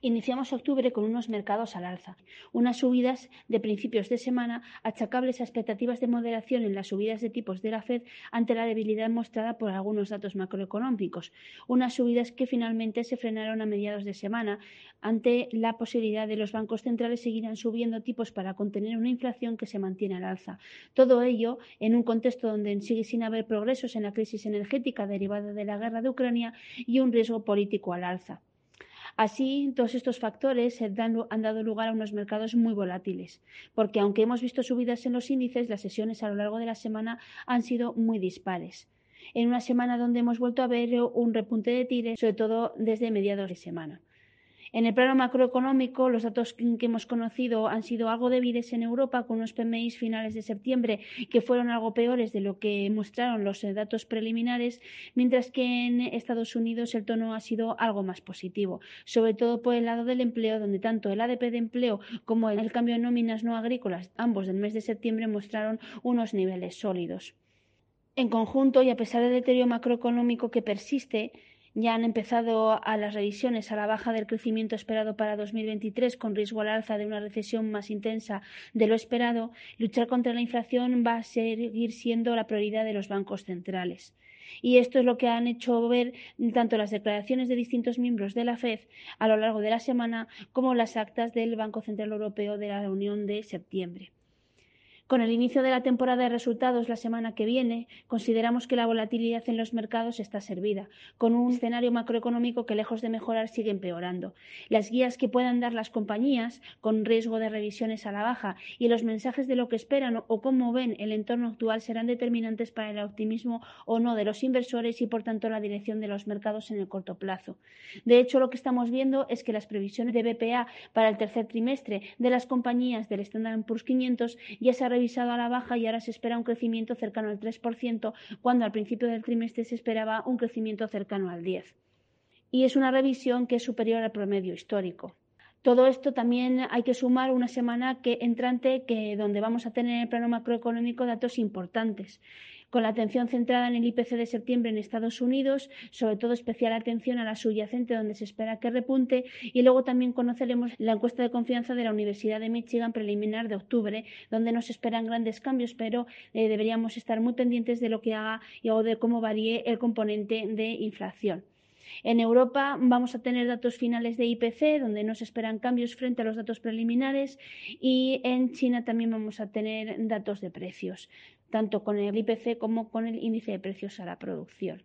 Iniciamos octubre con unos mercados al alza, unas subidas de principios de semana achacables a expectativas de moderación en las subidas de tipos de la Fed ante la debilidad mostrada por algunos datos macroeconómicos, unas subidas que finalmente se frenaron a mediados de semana ante la posibilidad de los bancos centrales seguirán subiendo tipos para contener una inflación que se mantiene al alza. Todo ello en un contexto donde sigue sin haber progresos en la crisis energética derivada de la guerra de Ucrania y un riesgo político al alza. Así, todos estos factores han dado lugar a unos mercados muy volátiles, porque aunque hemos visto subidas en los índices, las sesiones a lo largo de la semana han sido muy dispares. En una semana donde hemos vuelto a ver un repunte de tires, sobre todo desde mediados de semana. En el plano macroeconómico, los datos que hemos conocido han sido algo débiles en Europa, con unos PMI finales de septiembre que fueron algo peores de lo que mostraron los eh, datos preliminares, mientras que en Estados Unidos el tono ha sido algo más positivo, sobre todo por el lado del empleo, donde tanto el ADP de empleo como el cambio de nóminas no agrícolas, ambos del mes de septiembre, mostraron unos niveles sólidos. En conjunto, y a pesar del deterioro macroeconómico que persiste, ya han empezado a las revisiones a la baja del crecimiento esperado para 2023 con riesgo al alza de una recesión más intensa de lo esperado. Luchar contra la inflación va a seguir siendo la prioridad de los bancos centrales. Y esto es lo que han hecho ver tanto las declaraciones de distintos miembros de la FED a lo largo de la semana como las actas del Banco Central Europeo de la reunión de septiembre. Con el inicio de la temporada de resultados la semana que viene, consideramos que la volatilidad en los mercados está servida, con un escenario macroeconómico que lejos de mejorar sigue empeorando. Las guías que puedan dar las compañías, con riesgo de revisiones a la baja, y los mensajes de lo que esperan o cómo ven el entorno actual serán determinantes para el optimismo o no de los inversores y, por tanto, la dirección de los mercados en el corto plazo. De hecho, lo que estamos viendo es que las previsiones de BPA para el tercer trimestre de las compañías del Standard Poor's 500 ya se revisado a la baja y ahora se espera un crecimiento cercano al 3%, cuando al principio del trimestre se esperaba un crecimiento cercano al 10%. Y es una revisión que es superior al promedio histórico. Todo esto también hay que sumar una semana que entrante que donde vamos a tener en el plano macroeconómico datos importantes con la atención centrada en el IPC de septiembre en Estados Unidos, sobre todo especial atención a la subyacente donde se espera que repunte y luego también conoceremos la encuesta de confianza de la Universidad de Michigan preliminar de octubre, donde nos esperan grandes cambios, pero eh, deberíamos estar muy pendientes de lo que haga y o de cómo varíe el componente de inflación. En Europa vamos a tener datos finales de IPC, donde no se esperan cambios frente a los datos preliminares, y en China también vamos a tener datos de precios tanto con el IPC como con el índice de precios a la producción.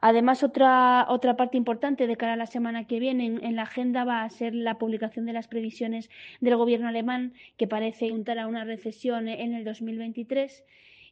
Además, otra, otra parte importante de cara a la semana que viene en, la agenda va a ser la publicación de las previsiones del gobierno alemán, que parece apuntar a una recesión en el 2023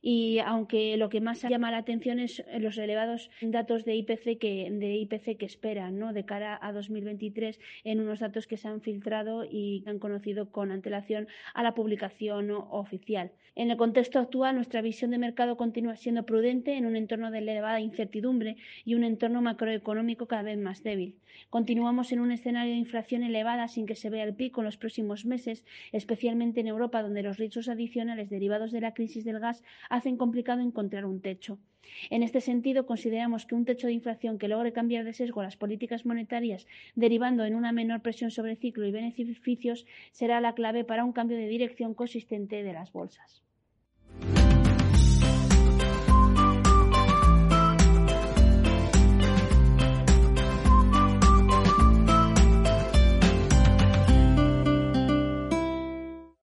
y aunque lo que más llama la atención es los elevados datos de IPC que, de IPC que esperan ¿no? de cara a 2023 en unos datos que se han filtrado y han conocido con antelación a la publicación oficial. En el contexto actual, nuestra visión de mercado continúa siendo prudente en un entorno de elevada incertidumbre y un entorno macroeconómico cada vez más débil. Continuamos en un escenario de inflación elevada sin que se vea el pico en los próximos meses, especialmente en Europa, donde los riesgos adicionales derivados de la crisis del gas hacen complicado encontrar un techo. En este sentido, consideramos que un techo de inflación que logre cambiar de sesgo las políticas monetarias, derivando en una menor presión sobre ciclo y beneficios, será la clave para un cambio de dirección consistente de las bolsas.